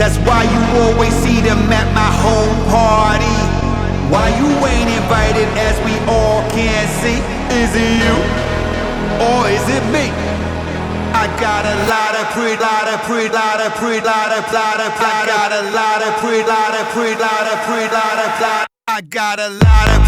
That's why you always see them at my home party. Why you ain't invited as we all can see? Is it you or is it me? I got a lot of pre, lot of pre, lot of pre, lot of lot of. I got a lot of pre, lot of pre, lot of pre, lot of lot. I got a lot of.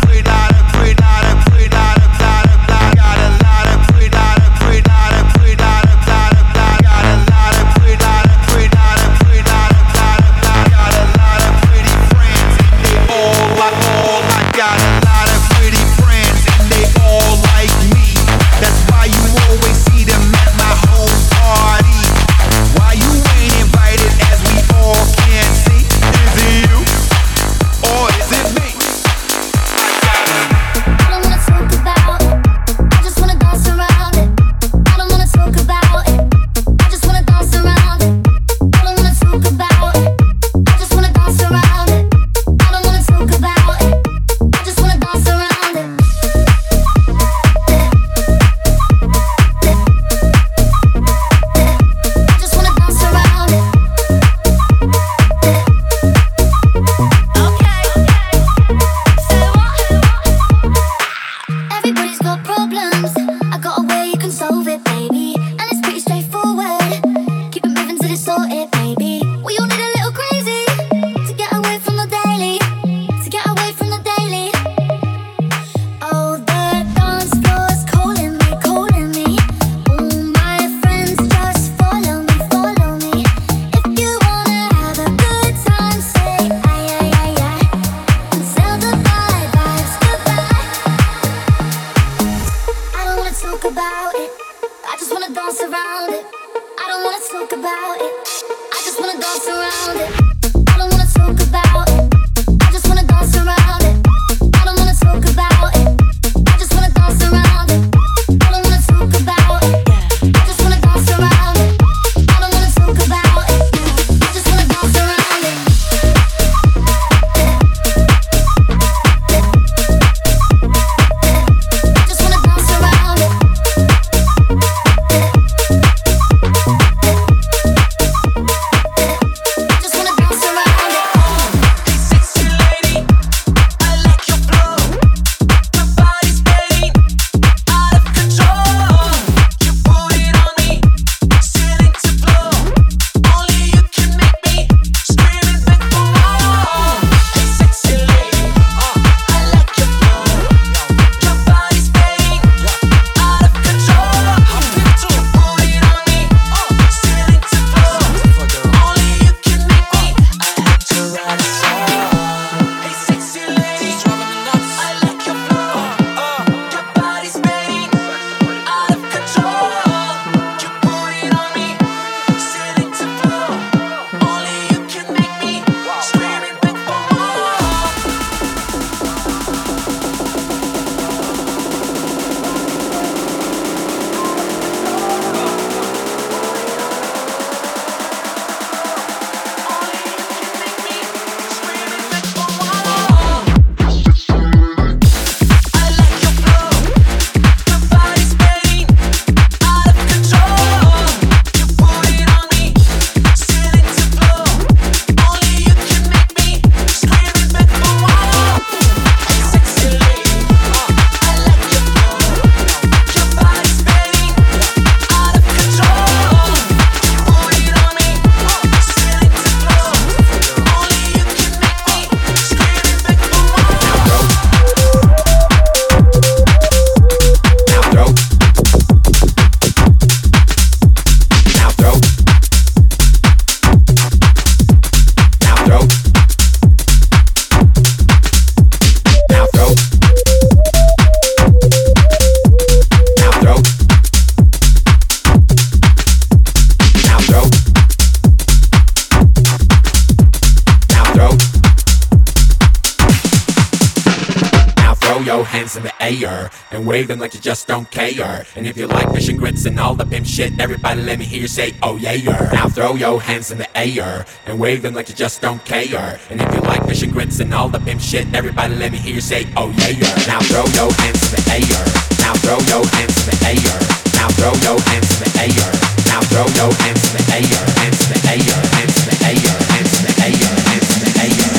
and waving like you just don't care. And if you like fish and grits and all the pimp shit, everybody let me hear you say, oh yeah. Now throw your hands in the air and wave them like you just don't care. And if you like fish and grits and all the pimp shit, everybody let me hear you say, oh yeah. Now throw your hands in the air. Now throw your hands in the air. Now throw your hands in the air. Now throw your. Hands in the air. Hands in the air. Hands in the air. Hands in the air. Hands in the air.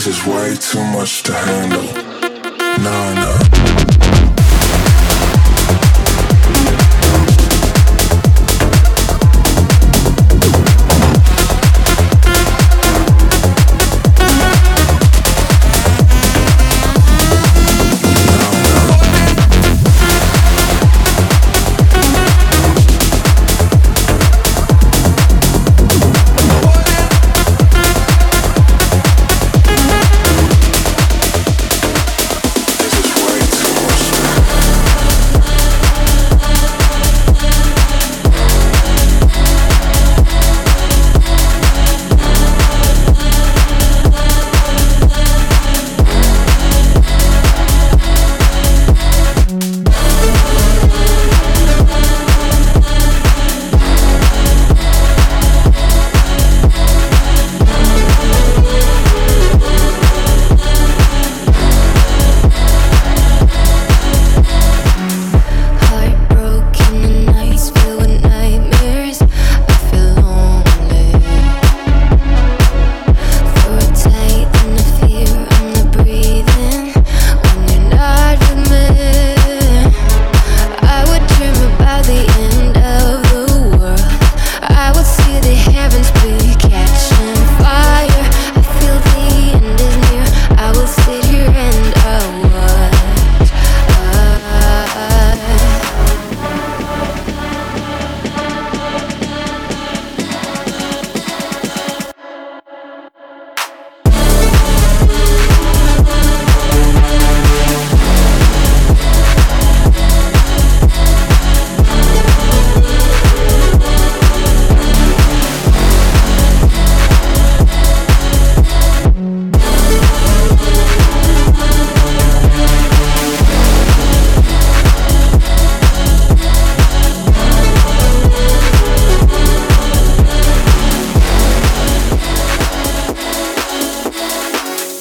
This is way too much to handle.